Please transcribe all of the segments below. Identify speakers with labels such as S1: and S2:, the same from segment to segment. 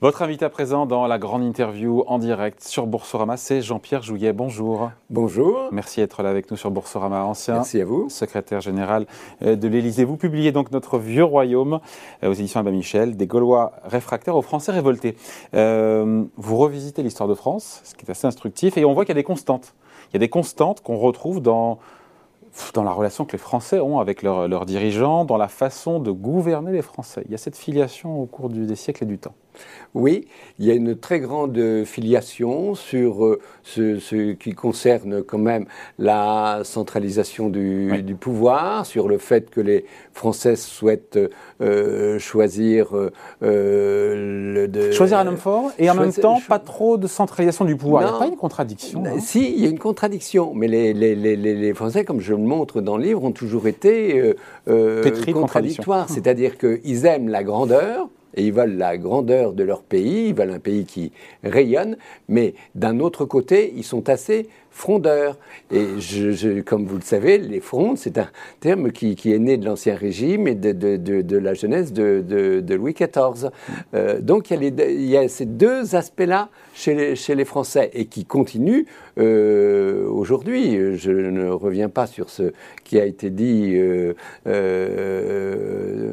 S1: Votre invité à présent dans la grande interview en direct sur Boursorama, c'est Jean-Pierre Jouillet. Bonjour.
S2: Bonjour.
S1: Merci d'être là avec nous sur Boursorama, ancien
S2: Merci à vous.
S1: secrétaire général euh, de l'Élysée. Vous publiez donc Notre Vieux Royaume euh, aux éditions Abbé Michel, des Gaulois réfractaires aux Français révoltés. Euh, vous revisitez l'histoire de France, ce qui est assez instructif, et on voit qu'il y a des constantes. Il y a des constantes qu'on retrouve dans dans la relation que les Français ont avec leurs dirigeants, dans la façon de gouverner les Français. Il y a cette filiation au cours des siècles et du temps.
S2: Oui, il y a une très grande filiation sur euh, ce, qui concerne quand même la centralisation du, pouvoir, sur le fait que les Français souhaitent euh, choisir
S1: euh, le, choisir un homme fort et en même temps pas trop de centralisation du pouvoir. il n'y a pas une contradiction. Hein
S2: si, il y a une contradiction, mais les, les, les, Français, comme je le montre dans le livre, ont toujours été contradictoires. C'est-à-dire qu'ils aiment la grandeur et ils veulent la grandeur de leur pays, ils veulent un pays qui rayonne, mais d'un autre côté, ils sont assez frondeurs. Et comme vous le savez, les frondes, c'est un terme qui, est né de l'Ancien Régime et de, la jeunesse de, Louis XIV. Euh, donc il y, a ces deux aspects-là chez les, Français et qui continuent euh, aujourd'hui. Je ne reviens pas sur ce qui a été dit euh,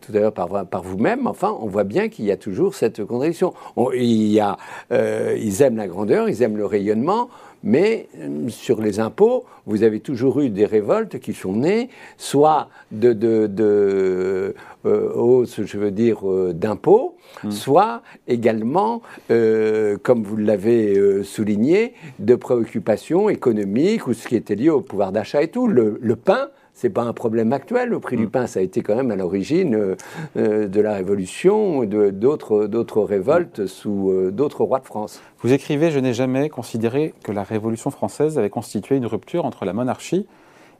S2: tout à l'heure par, par vous-même. Enfin, on voit bien qu'il y a toujours cette contradiction. il y a, ils aiment la grandeur, ils aiment le rayonnement. Mais euh, sur les impôts, vous avez toujours eu des révoltes qui sont nées, soit de, de, euh, je veux dire, euh, d'impôts, hmm. soit également, comme vous l'avez souligné, de préoccupations économiques ou ce qui était lié au pouvoir d'achat et tout. le pain, c'est pas un problème actuel. Le prix du mm. pain, ça a été quand même à l'origine euh, euh, de la Révolution, de d'autres révoltes sous euh, d'autres rois de France.
S1: Vous écrivez Je n'ai jamais considéré que la Révolution française avait constitué une rupture entre la monarchie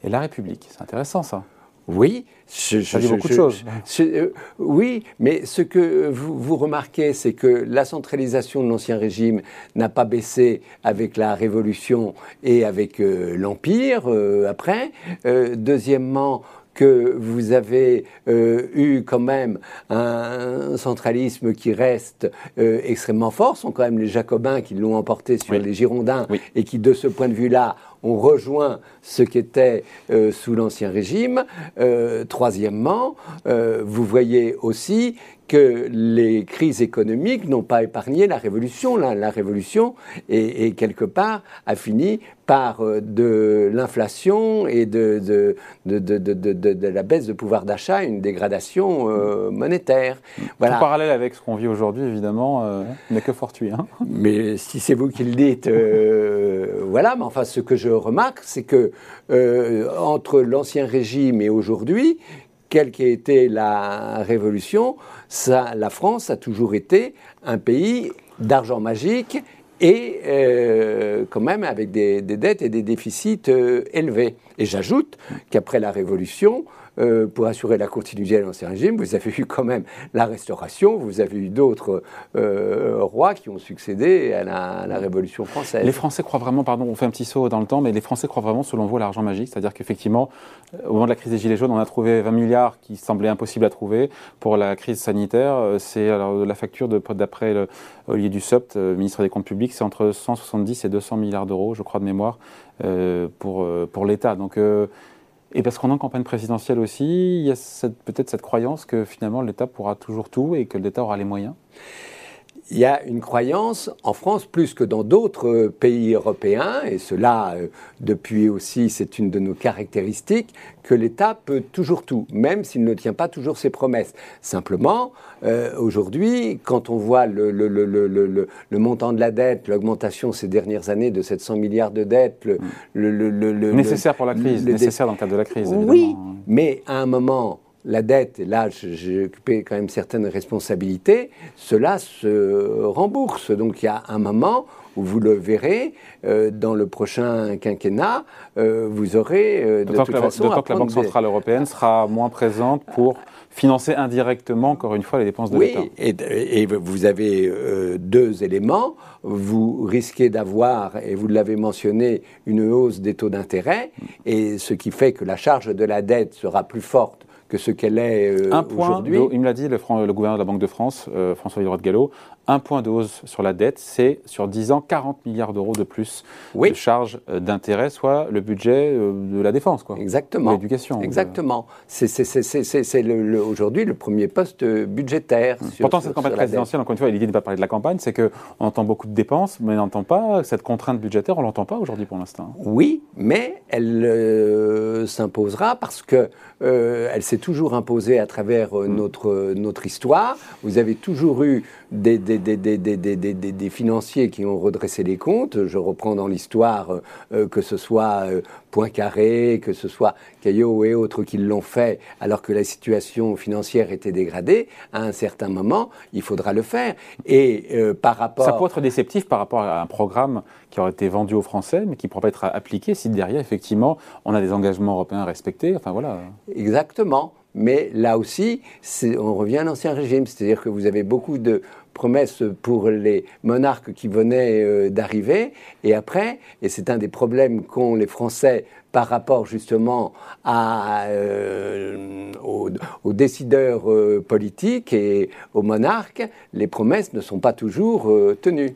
S1: et la République. C'est intéressant ça.
S2: Oui,
S1: ça dit beaucoup de choses.
S2: Euh, oui, mais ce que vous, remarquez, c'est que la centralisation de l'Ancien Régime n'a pas baissé avec la Révolution et avec euh, l'Empire euh, après. deuxièmement, que vous avez eu quand même un centralisme qui reste extrêmement fort, Ce sont quand même les Jacobins qui l'ont emporté sur les Girondins et qui, de ce point de vue-là, on rejoint ce qu'était euh, sous l'Ancien Régime. Euh, troisièmement, euh, vous voyez aussi que les crises économiques n'ont pas épargné la révolution. La, révolution, et quelque part, a fini par de l'inflation et de, de, la baisse de pouvoir d'achat, une dégradation monétaire.
S1: Voilà. En parallèle avec ce qu'on vit aujourd'hui, évidemment, n'est que fortuit. Hein.
S2: mais si c'est vous qui le dites, voilà. Mais enfin, ce que je remarque, c'est que euh, entre l'ancien régime et aujourd'hui, quelle qu'ait été la révolution, la France a toujours été un pays d'argent magique et euh, quand même avec des, dettes et des déficits euh, élevés. Et j'ajoute qu'après la Révolution, euh, pour assurer la continuité de l'Ancien Régime. Vous avez eu quand même la Restauration, vous avez eu d'autres euh, rois qui ont succédé à la, Révolution française.
S1: Les Français croient vraiment, pardon, on fait un petit saut dans le temps, mais les Français croient vraiment, selon vous, à l'argent magique C'est-à-dire qu'effectivement, au moment de la crise des Gilets jaunes, on a trouvé 20 milliards qui semblaient impossibles à trouver. Pour la crise sanitaire, euh, c'est la facture d'après Olivier Dussopt, ministre des Comptes publics, c'est entre 170 et 200 milliards d'euros, je crois, de mémoire, pour, pour l'État. Donc, et parce qu'on est en campagne présidentielle aussi, il y a peut-être cette croyance que finalement l'État pourra toujours tout et que l'État aura les moyens
S2: il y a une croyance en France plus que dans d'autres pays européens, et cela euh, depuis aussi c'est une de nos caractéristiques, que l'État peut toujours tout, même s'il ne tient pas toujours ses promesses. Simplement, euh, aujourd'hui, quand on voit le, le, le, le, montant de la dette, l'augmentation ces dernières années de 700 milliards de dettes,
S1: le, nécessaire pour la crise, nécessaire dans le cadre de la crise.
S2: Oui, mais à un moment la dette, et là j'ai occupé quand même certaines responsabilités, cela se rembourse. Donc il y a un moment où vous le verrez, euh, dans le prochain quinquennat, euh, vous aurez
S1: euh, de toute façon... D'autant que la Banque Centrale Européenne sera moins présente pour financer indirectement, encore une fois, les dépenses de l'État.
S2: Oui, et, et, vous avez deux éléments. Vous risquez d'avoir, et vous l'avez mentionné, une hausse des taux d'intérêt, et ce qui fait que la charge de la dette sera plus forte que ce qu'elle est aujourd'hui.
S1: Il me l'a dit, le, le, gouverneur de la Banque de France, François Villeroy de Gallo, un point de hausse sur la dette, c'est sur 10 ans 40 milliards d'euros de plus de charges d'intérêt, soit le budget de la défense, quoi.
S2: Exactement.
S1: L'éducation.
S2: Exactement. C'est aujourd'hui le premier poste budgétaire.
S1: Pourtant, cette campagne présidentielle, encore une fois, l'idée de ne pas parler de la campagne, c'est qu'on entend beaucoup de dépenses, mais on n'entend pas cette contrainte budgétaire, on l'entend pas aujourd'hui pour l'instant.
S2: Oui, mais elle euh, s'imposera parce que euh, elle s'est toujours imposée à travers euh, mm. notre, notre histoire. Vous avez toujours eu des, des, des, des, financiers qui ont redressé les comptes. Je reprends dans l'histoire que ce soit Poincaré, que ce soit Caillot et autres qui l'ont fait alors que la situation financière était dégradée. À un certain moment, il faudra le faire. Et par rapport...
S1: Ça peut être déceptif par rapport à un programme qui aurait été vendu aux Français, mais qui ne pourra pas être appliqué si derrière, effectivement, on a des engagements européens à respecter. Enfin, voilà.
S2: Exactement. Mais là aussi, on revient à l'ancien régime, c'est-à-dire que vous avez beaucoup de promesses pour les monarques qui venaient euh, d'arriver, et après, et c'est un des problèmes qu'ont les Français par rapport justement euh, aux, décideurs euh, politiques et aux monarques, les promesses ne sont pas toujours tenues.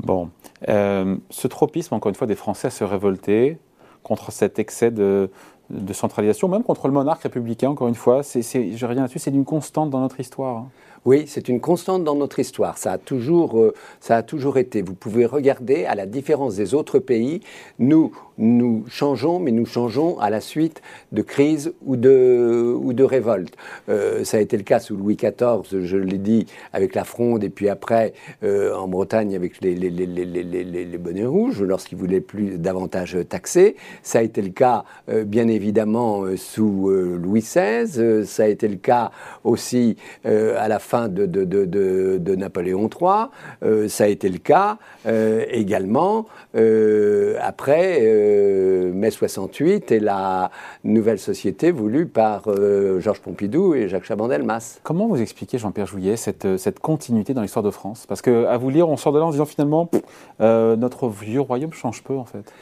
S1: Bon, ce tropisme, encore une fois, des Français à se révolter contre cet excès de, centralisation, même contre le monarque républicain, encore une fois, c'est, je reviens là-dessus, c'est une constante dans notre histoire.
S2: Oui, c'est une constante dans notre histoire. Ça a toujours, euh, ça a toujours été. Vous pouvez regarder, à la différence des autres pays, nous, nous changeons, mais nous changeons à la suite de crises ou de, ou de révoltes. Euh, ça a été le cas sous Louis XIV, je l'ai dit, avec la Fronde, et puis après euh, en Bretagne avec les, les, les, les bonnets rouges, lorsqu'ils voulaient plus davantage taxer. Ça a été le cas, bien évidemment, sous Louis XVI. ça a été le cas aussi à la fin de, Napoléon III. Euh, ça a été le cas euh, également euh, après mai 68 et la nouvelle société voulue par Georges Pompidou et Jacques Chaban-Delmas.
S1: Comment vous expliquez, Jean-Pierre Jouillet, cette, cette, continuité dans l'histoire de France? Parce qu'à vous lire, on sort de là en disant finalement, notre vieux royaume change peu en fait.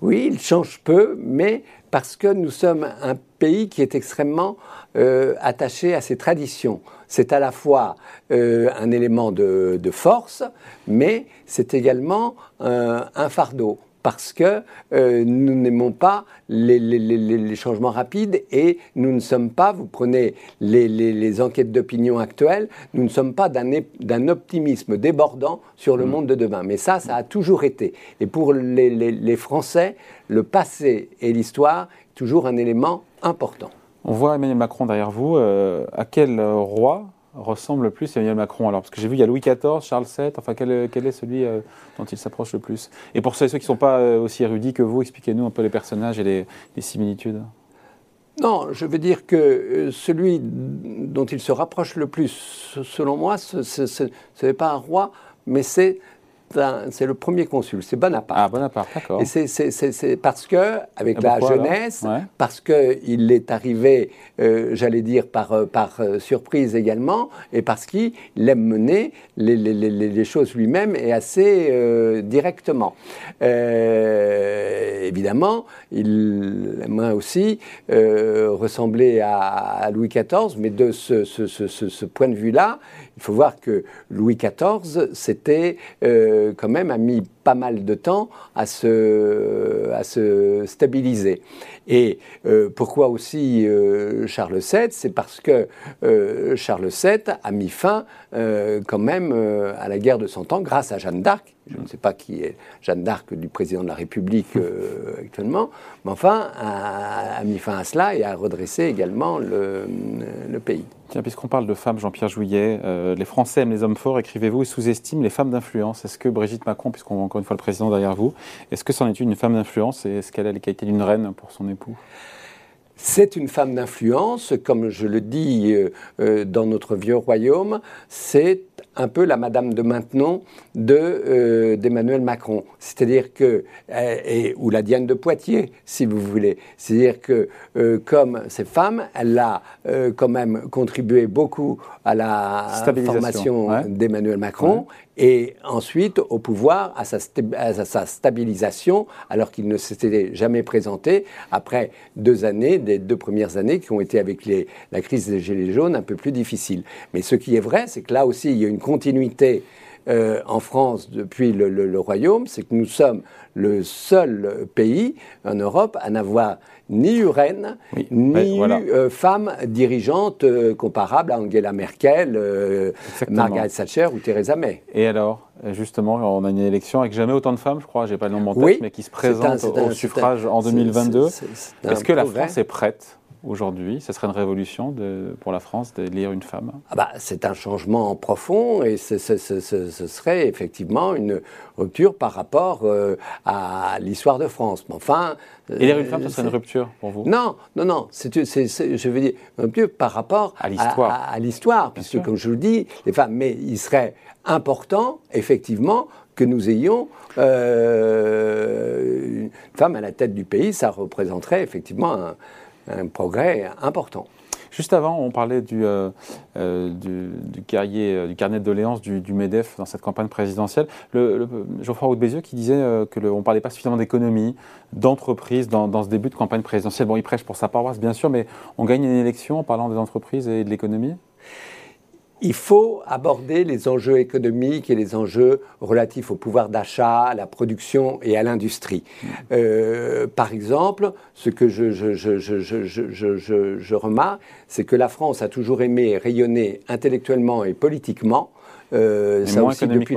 S2: Oui, il change peu, mais parce que nous sommes un pays qui est extrêmement euh, attaché à ses traditions. C'est à la fois euh, un élément de, force, mais c'est également un fardeau parce que euh, nous n'aimons pas les, changements rapides et nous ne sommes pas, vous prenez les, enquêtes d'opinion actuelles, nous ne sommes pas d'un optimisme débordant sur le mmh. monde de demain. Mais ça, ça a toujours été. Et pour les, Français, le passé et l'histoire, toujours un élément important.
S1: On voit Emmanuel Macron derrière vous. Euh, à quel roi ressemble le plus à Emmanuel Macron alors Parce que j'ai vu, il y a Louis XIV, Charles VII, enfin quel, est celui euh, dont il s'approche le plus? Et pour ceux, qui ne sont pas euh, aussi érudits que vous, expliquez-nous un peu les personnages et les, similitudes.
S2: Non, je veux dire que euh, celui dont il se rapproche le plus, selon moi, ce n'est pas un roi, mais c'est c'est le premier consul, c'est Bonaparte.
S1: Ah, Bonaparte, d'accord.
S2: Et c'est parce que, avec la jeunesse, parce qu'il est arrivé, euh, j'allais dire, par, euh, par euh, surprise également, et parce qu'il aime mener les, les, les, les choses lui-même et assez directement. évidemment, il aimerait aussi ressembler à, à, Louis XIV, mais de ce, ce, ce, ce point de vue-là, il faut voir que Louis XIV, c'était euh, quand même, a mis pas mal de temps à se, à se stabiliser. Et euh, pourquoi aussi euh, Charles VII C'est parce que Charles VII a mis fin quand même à la guerre de Cent Ans grâce à Jeanne d'Arc. Je ne sais pas qui est Jeanne d'Arc du président de la République actuellement, mais enfin a, mis fin à cela et a redressé également le, le pays.
S1: Tiens, puisqu'on parle de femmes, Jean-Pierre Jouillet, euh, les Français aiment les hommes forts, écrivez-vous, et sous-estiment les femmes d'influence. Est-ce que Brigitte Macron, puisqu'on voit encore une fois le président derrière vous, est-ce que c'en est une femme d'influence et est-ce qu'elle a les qualités d'une reine pour son époux?
S2: C'est une femme d'influence, comme je le dis euh, euh, dans notre vieux royaume, c'est un peu la Madame de Maintenon de, d'Emmanuel Macron. C'est-à-dire que, et, ou la Diane de Poitiers, si vous voulez. C'est-à-dire que, comme ces femmes, elle a quand même contribué beaucoup à la formation d'Emmanuel Macron et ensuite au pouvoir, à sa, stabilisation, alors qu'il ne s'était jamais présenté après deux années, des deux premières années qui ont été avec la crise des Gilets jaunes un peu plus difficiles. Mais ce qui est vrai, c'est que là aussi, il y a une continuité euh, en France depuis le, Royaume, c'est que nous sommes le seul pays en Europe à n'avoir ni eu reine, ni eu euh, femme dirigeante euh, comparable à Angela Merkel, Margaret Thatcher ou Theresa May.
S1: Et alors Justement, on a une élection avec jamais autant de femmes, je crois, j'ai pas le nom en tête, mais qui se présentent au suffrage en 2022. Est-ce que la France est prête aujourd'hui Ce serait une révolution de, pour la France d'élire une femme?
S2: Ah bah, C'est un changement profond et ce serait effectivement une rupture par rapport euh, à l'histoire de France.
S1: Mais enfin. élire une femme, ce serait une rupture pour vous?
S2: Non, non, non. C'est, je veux dire, une rupture par rapport à l'histoire. À, l'histoire, puisque, comme je vous le dis, les femmes. Mais il serait important, effectivement, que nous ayons euh, une femme à la tête du pays. Ça représenterait effectivement un un progrès important.
S1: Juste avant, on parlait du, euh, euh, euh, du carnet de doléances du, MEDEF dans cette campagne présidentielle. Le, Geoffroy Roux Bézieux qui disait qu'on ne parlait pas suffisamment d'économie, d'entreprise dans, dans, ce début de campagne présidentielle. Bon, il prêche pour sa paroisse, bien sûr, mais on gagne une élection en parlant des entreprises et de l'économie?
S2: Il faut aborder les enjeux économiques et les enjeux relatifs au pouvoir d'achat, à la production et à l'industrie. Euh, par exemple, ce que je, je, je, je remarque, c'est que la France a toujours aimé rayonner intellectuellement et politiquement
S1: euh, ça aussi depuis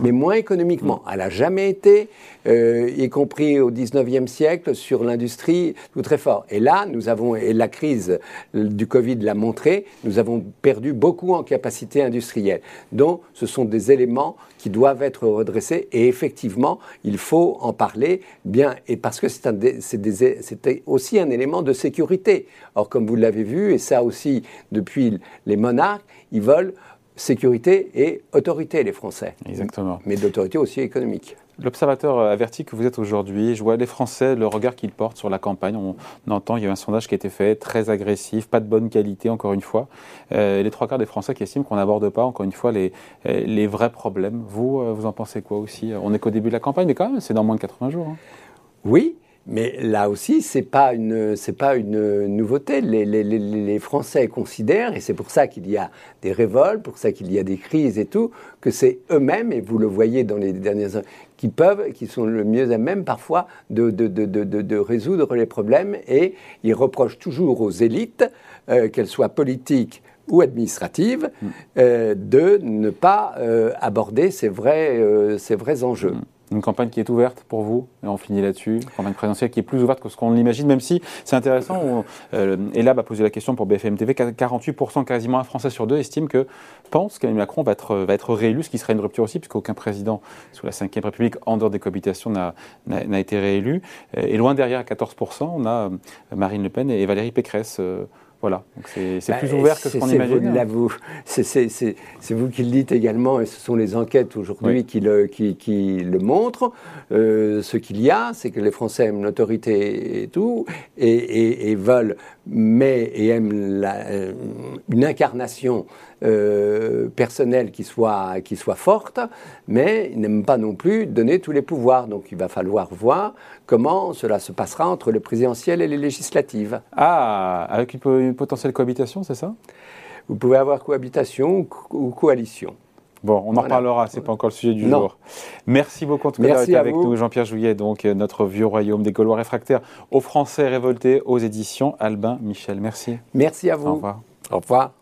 S2: mais moins économiquement. Elle n'a jamais été, euh, y compris au 19e siècle, sur l'industrie tout très fort. Et là, nous avons, et la crise du Covid l'a montré, nous avons perdu beaucoup en capacité industrielle. Donc, ce sont des éléments qui doivent être redressés et effectivement, il faut en parler bien, et parce que c'est aussi un élément de sécurité. Or, comme vous l'avez vu, et ça aussi depuis les monarques, ils veulent sécurité et autorité, les Français.
S1: Exactement.
S2: Mais d'autorité aussi économique.
S1: L'observateur averti que vous êtes aujourd'hui, je vois les Français, le regard qu'ils portent sur la campagne. On, entend, il y a un sondage qui a été fait, très agressif, pas de bonne qualité, encore une fois. Euh, les trois quarts des Français qui estiment qu'on n'aborde pas, encore une fois, les, les vrais problèmes. Vous, euh, vous en pensez quoi aussi? On n'est qu'au début de la campagne, mais quand même, c'est dans moins de 80 jours. Hein.
S2: Oui, mais là aussi, ce n'est pas, une, pas une nouveauté. Les, les, les, Français considèrent, et c'est pour ça qu'il y a des révoltes, pour ça qu'il y a des crises et tout, que c'est eux-mêmes, et vous le voyez dans les dernières années, qui peuvent, qui sont le mieux à même parfois de, de, de, de résoudre les problèmes. Et ils reprochent toujours aux élites, euh, qu'elles soient politiques ou administratives, mm. euh, de ne pas euh, aborder ces vrais, ces vrais enjeux.
S1: Une campagne qui est ouverte pour vous, et on finit là-dessus, une campagne présidentielle qui est plus ouverte que ce qu'on l'imagine, même si c'est intéressant, euh, Elab a posé la question pour BFM TV, 48% quasiment un Français sur deux estime que, pense qu'Emmanuel Macron va être, va être réélu, ce qui serait une rupture aussi, puisqu'aucun président sous la Ve République, en dehors des cohabitations, n'a été réélu. Et loin derrière, à 14%, on a euh, Marine Le Pen et Valérie Pécresse. Euh, voilà, c'est bah, plus ouvert que ce qu'on imagine.
S2: C'est vous qui le dites également, et ce sont les enquêtes aujourd'hui qui, le, qui, qui, le montrent. Euh, ce qu'il y a, c'est que les Français aiment l'autorité et tout, et, et, veulent, mais et aiment la, euh, une incarnation euh, personnelle qui soit, qui soit forte, mais ils n'aiment pas non plus donner tous les pouvoirs. Donc il va falloir voir comment cela se passera entre le présidentiel et les législatives.
S1: Ah, avec une, potentielle cohabitation, c'est ça?
S2: Vous pouvez avoir cohabitation ou coalition.
S1: Bon, on en reparlera, ce n'est pas encore le sujet du jour. Merci beaucoup en tout cas d'avoir été avec nous, Jean-Pierre Jouillet, donc euh, notre vieux royaume des Gaulois réfractaires aux Français révoltés aux éditions Albin Michel. Merci.
S2: Merci à vous.
S1: Au revoir.
S2: Au revoir.